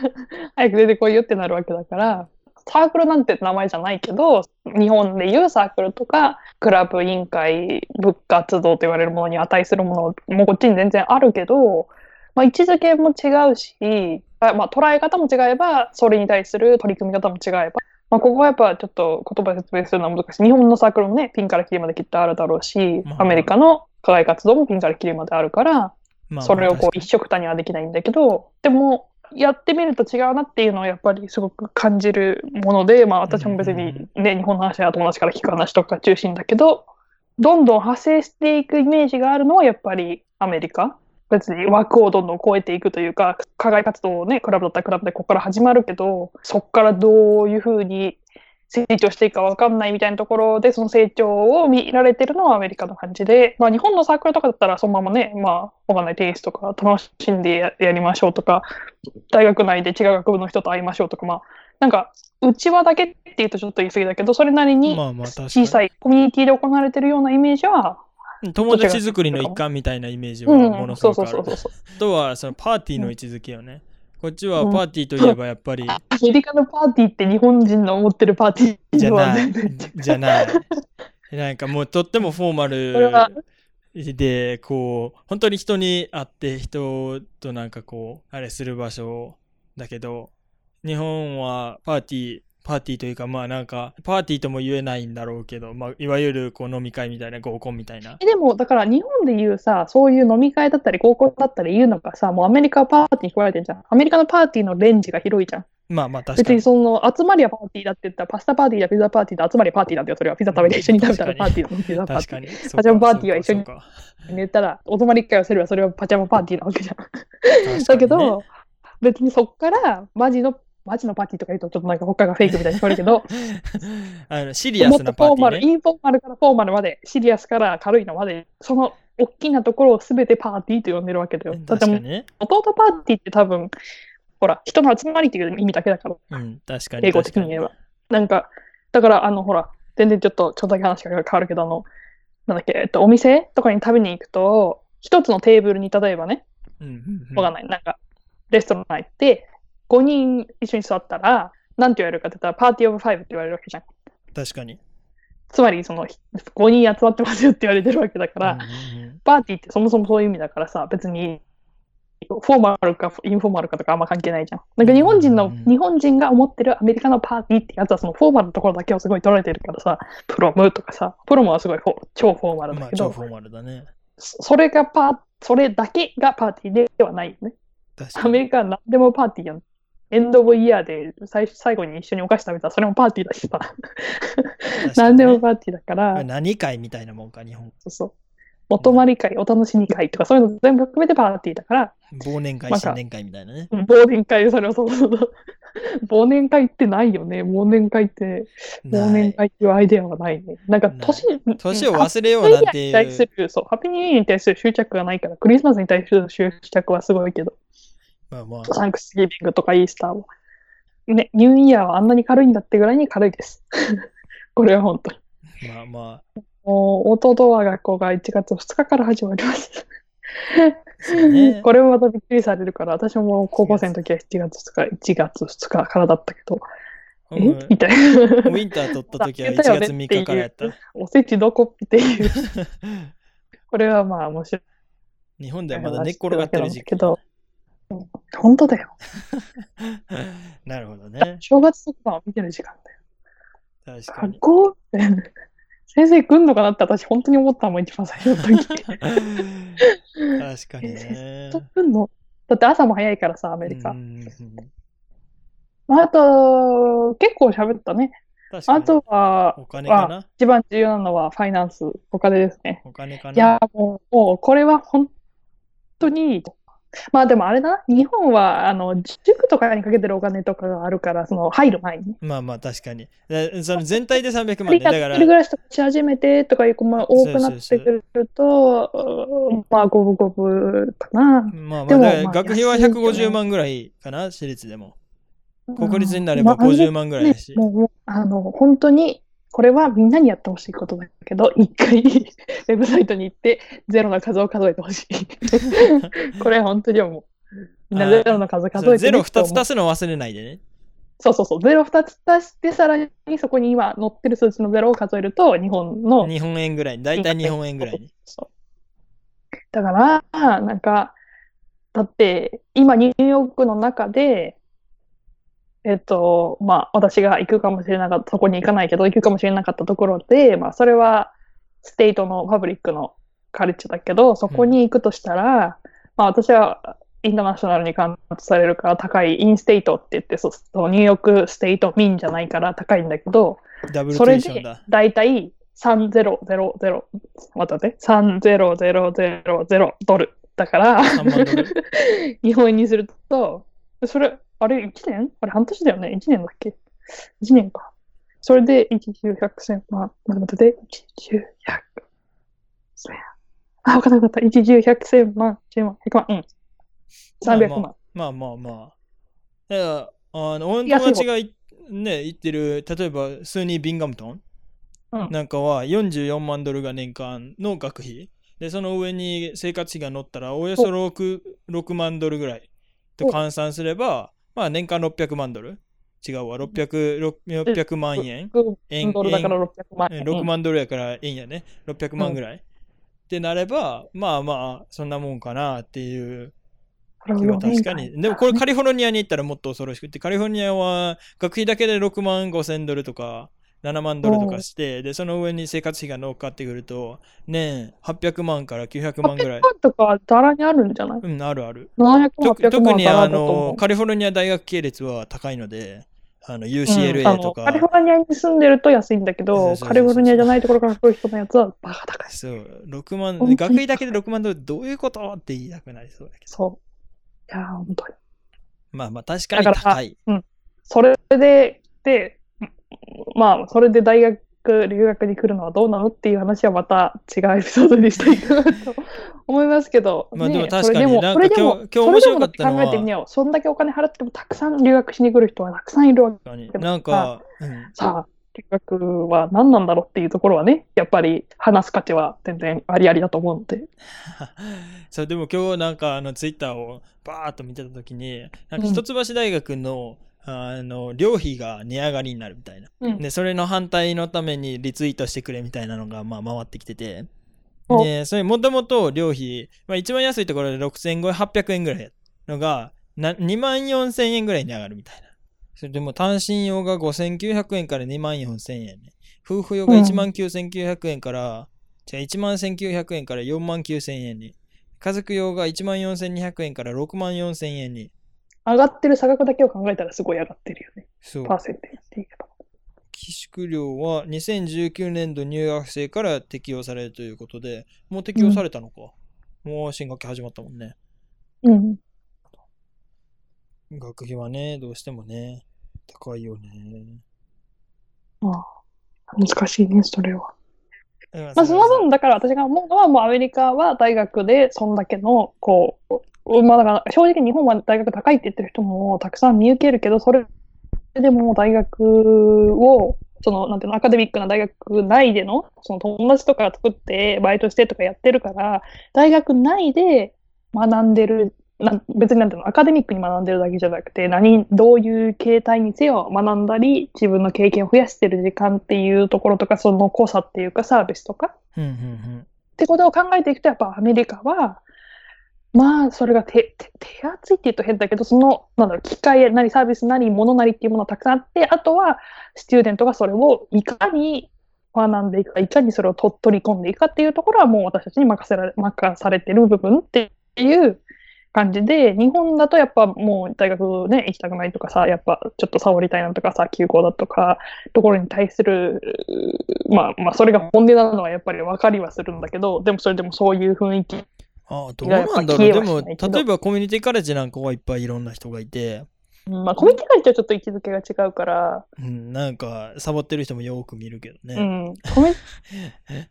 [laughs] 早く出てこいよってなるわけだから、サークルなんて名前じゃないけど、日本でいうサークルとか、クラブ委員会、部活動と言われるものに値するものもこっちに全然あるけど、まあ、位置づけも違うし、あまあ、捉え方も違えば、それに対する取り組み方も違えば、まあ、ここはやっぱちょっと言葉で説明するのは難しい。日本のサークルもね、ピンからキリまできっとあるだろうしまあ、アメリカの課外活動もピンからキリまであるから、まあそれをこう一緒くたにはできないんだけど、でも、やってみると違うなっていうのはやっぱりすごく感じるもので、まあ私も別にね、日本の話は友達から聞く話とか中心だけど、どんどん派生していくイメージがあるのはやっぱりアメリカ。別に枠をどんどん超えていくというか、課外活動をね、クラブだったらクラブでここから始まるけど、そこからどういうふうに成長していくか分かんないみたいなところで、その成長を見られてるのはアメリカの感じで、まあ日本のサークルとかだったらそのままね、まあわかんないテニスとか楽しんでややりましょうとか、大学内で違う学部の人と会いましょうとか、まあなんか内輪だけっていうとちょっと言い過ぎだけど、それなりに。小さいコミュニティで行われてるようなイメージは、友達作りの一環みたいなイメージはうん、ものすごくある。あとはそのパーティーの位置づけよね。こっちはパーティーといえばやっぱり、アメリカのパーティーって日本人の思ってるパーティーじゃない。じゃない。なんかもうとってもフォーマルで、こう、本当に人に会って人となんかこう、あれする場所だけど、日本はパーティー、パーティーというかまあなんか、パーティーとも言えないんだろうけど、まあいわゆるこう飲み会みたいな合コンみたいな。えでも、だから日本で言うさ、そういう飲み会だったり、合コンだったり言うのがさ、もうアメリカはパーティーに加えてんじゃん。アメリカのパーティーのレンジが広いじゃん。まあまあ確かに別に。その集まりはパーティーだって言ったら、パスタパーティーだ、ピザパーティーだ、集まりはパーティーなんだよ、それは。ピザ食べて一緒に食べたらパーティーのピザパーティー。確かに。パジャマパーティーは一緒に寝たら、お泊まり一回はすれば、それはパジャマパーティーなわけじゃん。ねだけど、別にそっから、マジの、マジのパーティーとか言うと、ちょっとなんか他がフェイクみたいに聞こえるけど、[laughs] あのシリアもっとスなパーフォーマル、ティーね。インフォーマルからフォーマルまで、シリアスから軽いのまで、その大きなところを全てパーティーと呼んでるわけだよ。だっても確かにね。ともとパーティーって多分、ほら、人の集まりっていう意味だけだから、うん、確かに。英語的に言えば。なんか、だから、あの、ほら、全然ちょっと、ちょっとだけ話が変わるけど、あの、なんだっけ、えっと、お店とかに食べに行くと、一つのテーブルに、例えばね、うんうんうんわかんない、なんか、レストラン行って、5人一緒に座ったら、なんて言われるかって言ったら、 party of five って言われるわけじゃん。確かに。つまり、その、5人集まってますよって言われてるわけだから、うんうんうんパーティーってそもそもそういう意味だからさ、別に、フォーマルかインフォーマルかとかあんま関係ないじゃん。なんか日本人の、うん日本人が思ってるアメリカのパーティーってやつはそのフォーマルのところだけをすごい取られてるからさ、プロムとかさ、プロムはすごいフォ超フォーマルまだけど、あ超フォーマルだね。そそれがパー、それだけがパーティーではないよね。アメリカは何でもパーティーやん。エンド・オブ・イヤーで最最後に一緒にお菓子食べたらそれもパーティーだしさ。何ねでもパーティーだから、何会みたいなもんか、日本。そうそう。お泊まり会、お楽しみ会とかそういうの全部含めてパーティーだから、忘年会、新年会みたいなね。うん忘年会、それをそうそうそう。忘年会ってないよね。忘年会って、忘年会っていうアイデアはないね。なんか年、年をうん忘れようなんていう。ハッピーニューイヤーに対する執着がないから、クリスマスに対する執着はすごいけど、まあまあ、サンクスギビングとかイースターは。ね、ニューイヤーはあんなに軽いんだってぐらいに軽いです。[laughs] これは本当に。まあまあ、もう弟は学校が1月2日から始まります。ね [laughs] これもまたびっくりされるから、私も高校生の時は7月2日、1月2日からだったけど、えうんみたいな。ウィンター取った時は [laughs] 1月3日からやった。おせちどこっていう。これはまあ面白い。日本ではまだ寝っ転がってる時期。けど、うん本当だよ。[laughs] なるほどね。正月特番を見てる時間だよ。確かに学。校って、先生来んのかなって私本当に思ったもん、一番最初の時。確かにね。と来んの？だって朝も早いからさ、アメリカ。あ、あと、結構喋ったね。あとは、お金かな？一番重要なのはファイナンス、お金ですね。お金かな？いや、もう、もうこれは本当に、まあでもあれだな、日本は、あの、塾とかにかけてるお金とかがあるから、その、入る前にね。まあまあ確かに。でその全体で300万ね。だからが一人暮、らしとかし始めてとかいう子も多くなってくると、うんまあ、五分五分かな。まあまあ、まあ学費は安いよね150万ぐらいかな、私立でも。国立になればまあ50万ぐらいだし。もう、もうあの、本当に、これはみんなにやってほしいことだけど、一回、[laughs] ウェブサイトに行って、ゼロの数を数えてほしい。[laughs] これは本当に思う。みんなゼロの数数えて、そうゼロ2つす。足すの忘れないでね。そうそうそう。ゼロ2つ足して、さらにそこに今載ってる数値のゼロを数えると、日本の、日本円ぐらいに。だいたい日本円ぐらいに。そう。だから、なんか、だって、今ニューヨークの中で、えっと、まあ、私が行くかもしれなかった、そこに行かないけど、行くかもしれなかったところで、まあ、それは、state のパブリックのカレッジだけど、そこに行くとしたら、まあ、私は、インターナショナルにカウントされるから高い、 in-state って言って、そうそう New York State 民じゃないから高いんだけど、それで tuition だ。、だいたい3000、待って、3000ドル。だから、3万ドル。[laughs] 日本円にすると、それ、あれ、1年？あれ、半年だよね ?1 年だっけ ?1 年か。それで、1、10、100、1000万。待って待って、1、10、100、1000。あ、わかったわかった。1、10、100、1000万、10万、100万。うん。300万。まあまあまあ。だから、あの、俺の友達がいね、行ってる、例えば、スーニー・ビンガムトン？うんなんかは44万ドルが年間の学費。で、その上に生活費が乗ったら、およそ 6, 6万ドルぐらいと換算すれば、まあ年間600万ドル？違うわ、600, 600万円？円ドルだから600万円。6万ドルやから円やね。600万ぐらい。ってなれば、まあまあ、そんなもんかなっていうこれを気は4年間確かに。でもこれカリフォルニアに行ったらもっと恐ろしくて、カリフォルニアは学費だけで6万5千ドルとか7万ドルとかして、で、その上に生活費が乗っかってくると、年800万から900万ぐらい800。万とかざらにあるんじゃない？うん、あるある。?700 万、と800特にあの、う。カリフォルニア大学系列は高いので、あの、UCLA のとか、カリフォルニアに住んでると安いんだけど、カリフォルニアじゃないところから来る人のやつはバカ高い。そう、6万、学費だけで6万ドルどういうこと？って言いたくなりそうだけど。そう。いやー、本当に。まあまあ確かに高い。それで、で、まあ、それで大学、留学に来るのはどうなのっていう話はまた違うエピソードにしていくと思いますけど、まあでもね確かにそれでもなんかそれでも今日今日面白かった考えてみよう。そんだけお金払ってもたくさん留学しに来る人はたくさんいるわけなんか、うん、さあ、留学は何なんだろうっていうところはね、やっぱり話す価値は全然ありありだと思うので。[laughs] そうでも今日なんかあのツイッターをバーっと見てた時になんか一橋大学の,、あの寮費が値上がりになるみたいな、うん。でそれの反対のためにリツイートしてくれみたいなのがまあ回ってきてて。お。でそれもともと寮費、まあ、一番安いところで6500円ぐらいのがな2万4000円ぐらいに上がるみたいな。それでも単身用が5900円から2万4000円ね。夫婦用が1万9900円から、じゃあ1万1900円から4万9000円に。家族用が1万4200円から6万4000円に上がってる差額だけを考えたらすごい上がってるよね。そう。パーセンテージって言うけど。寄宿料は2019年度入学生から適用されるということで、もう適用されたのか。もう新学期始まったもんね。うん。学費はね、どうしてもね、高いよね。ああ難しいね、それは。ままあ、その分、だから私が思うのは、もうアメリカは大学でそんだけの、こう、まあだから正直日本は大学高いって言ってる人もたくさん見受けるけど、それでも大学を、その、なんていうの、アカデミックな大学内での、その友達とか作って、バイトしてとかやってるから、大学内で学んでる、なん別になんていうの、アカデミックに学んでるだけじゃなくて、何、どういう形態にせよ学んだり、自分の経験を増やしてる時間っていうところとか、その濃さっていうかサービスとか、うんうん。ってことを考えていくと、やっぱアメリカは、まあ、それが手、手、手厚いって言うと変だけど、その、なんだろう、機械なりサービスなり、ものなりっていうものがたくさんあって、あとは、スチューデントがそれをいかに学んでいくか、いかにそれを取り込んでいくかっていうところは、もう私たちに任せられ、任されてる部分っていう感じで、日本だとやっぱもう大学ね、行きたくないとかさ、やっぱちょっとサボりたいなとかさ、休校だとか、ところに対する、まあまあ、それが本音なのはやっぱり分かりはするんだけど、でもそれでもそういう雰囲気ああ、どうなんだろう。でも、例えばコミュニティカレッジなんかはいっぱいいろんな人がいて、うんまあ、コミュニティカルチャーはちょっと位置づけが違うから、うん、なんか、サボってる人もよく見るけどね。うん、コミュニ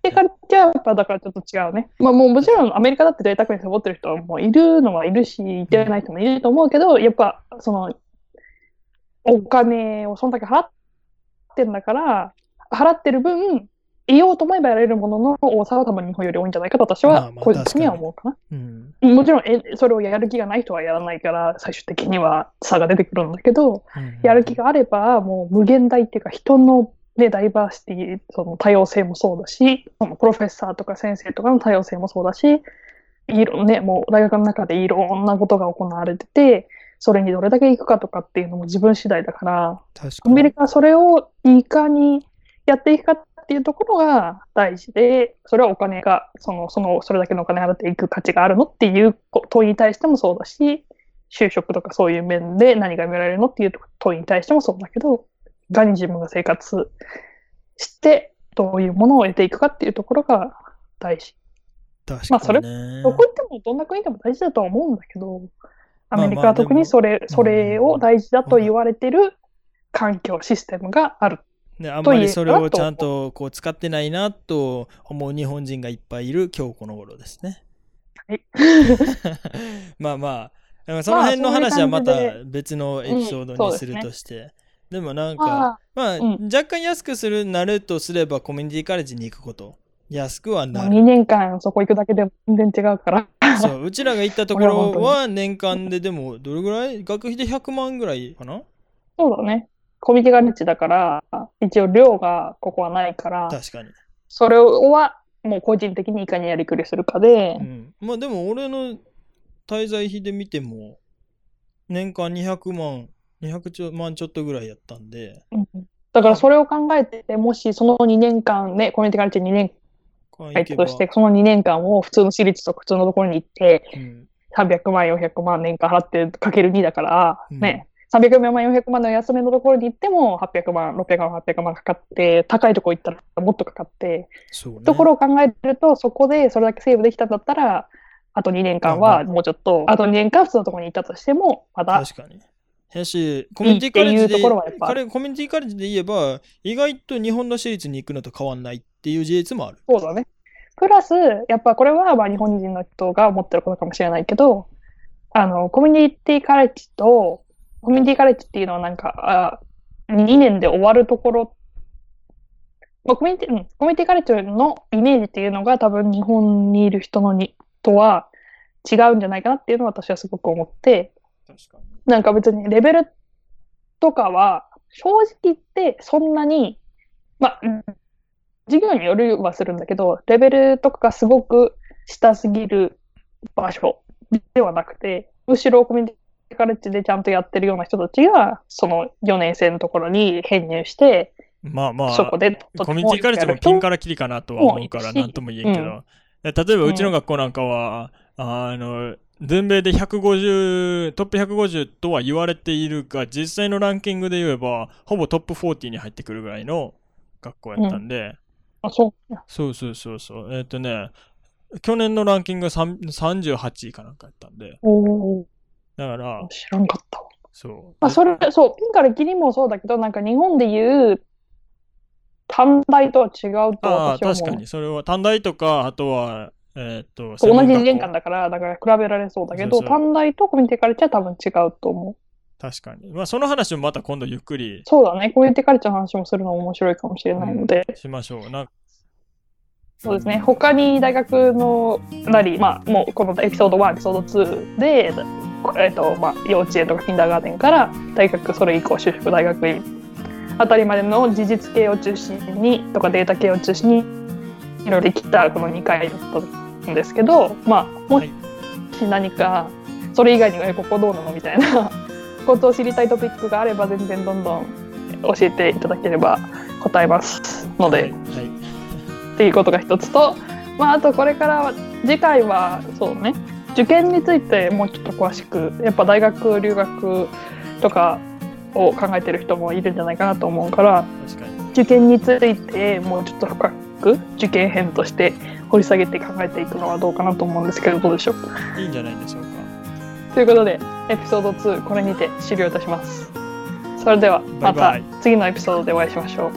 ティカルチャーはやっぱだからちょっと違うね。まあもうもちろんアメリカだって贅沢にサボってる人はもういるのはいるし、いてない人もいると思うけど、やっぱその、お金をそんだけ払ってんだから、払ってる分、得ようと思えばやれるものの多さは多分日本より多いんじゃないかと私は個人的には思うかな。うん。もちろんえそれをやる気がない人はやらないから最終的には差が出てくるんだけど、うんやる気があれば、もう無限大っていうか、人の、ね、ダイバーシティ、その多様性もそうだし、そのプロフェッサーとか先生とかの多様性もそうだし、いろね、もう大学の中でいろんなことが行われてて、それにどれだけ行くかとかっていうのも自分次第だから、確かに。アメリカはそれをいかにやっていくかっていうところが大事で、それはお金が、その、その、それだけのお金払っていく価値があるのっていう問いに対してもそうだし、就職とかそういう面で何が見られるのっていう問いに対してもそうだけど、いかに自分が生活して、どういうものを得ていくかっていうところが大事。確まあそれかにね。どこ行ってもどんな国でも大事だとは思うんだけど、アまあメリカは特にそれ、それを大事だとうん言われてる環境、システムがある。ね、あんまりそれをとちゃんとこう使ってないなと思う日本人がいっぱいいる今日この頃ですね。はい [laughs] まあまあ、でもその辺の話はまた別のエピソードにするとして。でもなんか、あまあ、うん若干安くするなるとすればコミュニティカレッジに行くこと。安くはあ、もうな2る。年間そこ行くだけで全然違うから。そう、うちらが行ったところ [laughs] は年間ででもどれぐらい？学費で100万ぐらいかな？そうだね。コミュニティガレッジだから、一応量がここはないから、確かに。それはもう個人的にいかにやりくりするかでう、ん、まあでも俺の滞在費で見ても年間200万200ちょ万ちょっとぐらいやったんで。うん。だからそれを考えて、もしその2年間ね、コミュニティガレッジ2年こう行けば。間として、その2年間を普通の私立とか普通のところに行って、うん。300万、400万年間払ってかける2だから、うん。ね、300万、400万の安めのところに行っても、800万、600万、800万かかって、高いところ行ったらもっとかかって、そうね。ところを考えると、そこでそれだけセーブできたんだったら、あと2年間はもうちょっと、あと2年間普通のところに行ったとしても、まだ、確かに。やしコミュニティカレッジでいいコミュニティカレッジで言えば意外と日本の私立に行くのと変わんないっていう事実もある。そうだね。プラス、やっぱこれはまあ日本人の人が思ってることかもしれないけど、あの、コミュニティカレッジと、コミュニティカレッジっていうのはなんか、あ2年で終わるところ、まあ、コミュニティ、うん、コミュニティカレッジのイメージっていうのが多分日本にいる人のにとは違うんじゃないかなっていうのは私はすごく思って、なんか別にレベルとかは、正直言ってそんなに、まあ、うん授業によるはするんだけど、レベルとかがすごく下すぎる場所ではなくて、むしろコミュニティカレッジでちゃんとやってるような人たちが、その4年生のところに編入して、まあまあそこでコミュニティカレッジもピンからキリかなとは思うからなんとも言えんけど、例えばうちの学校なんかは、あの全米で150、トップ150とは言われているが、実際のランキングで言えば、ほぼトップ40に入ってくるぐらいの学校やったんで、あ、そう。そうそうそうそう。えっ、とね、去年のランキング3 38位かなんかやったんで、おお、だから、知らんかったわ。そう。まあ、それ、そう、ピンからキリもそうだけど、なんか日本で言う短大とは違うとは思う。確かに。それは短大とか、あとは、えっ、と、同じ専門学校次元間だから、だから比べられそうだけど、そうそう短大とコミュニティカルチャーは多分違うと思う。確かに。まあ、その話もまた今度ゆっくりそうだね、コミュニティカルチャーの話もするの面白いかもしれないので、しましょう。なそうですね、他に大学のなり、まあ、もうこのエピソード1、エピソード2で、えっとまあ、幼稚園とかキンダーガーデンから大学、それ以降、就職大学院あたりまでの事実系を中心にとかデータ系を中心にいろいろ来たこの2回だったんですけど、まあ、もし何かそれ以外にえここどうなの？みたいな [laughs] ことを知りたいトピックがあれば全然どんどん教えていただければ答えますので。はい。はいっていうことが一つと、まあ、あとこれからは次回はそうね受験についてもうちょっと詳しくやっぱ大学留学とかを考えてる人もいるんじゃないかなと思うから。受験についてもうちょっと深く受験編として掘り下げて考えていくのはどうかなと思うんですけどどうでしょう？いいんじゃないでしょうか。ということでエピソード2これにて終了いたしますそれではまた次のエピソードでお会いしましょう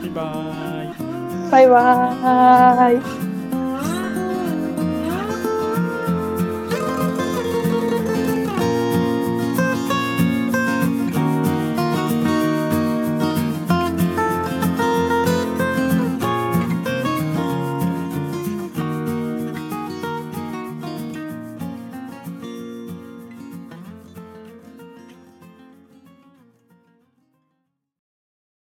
バイバーイ。バイバーイ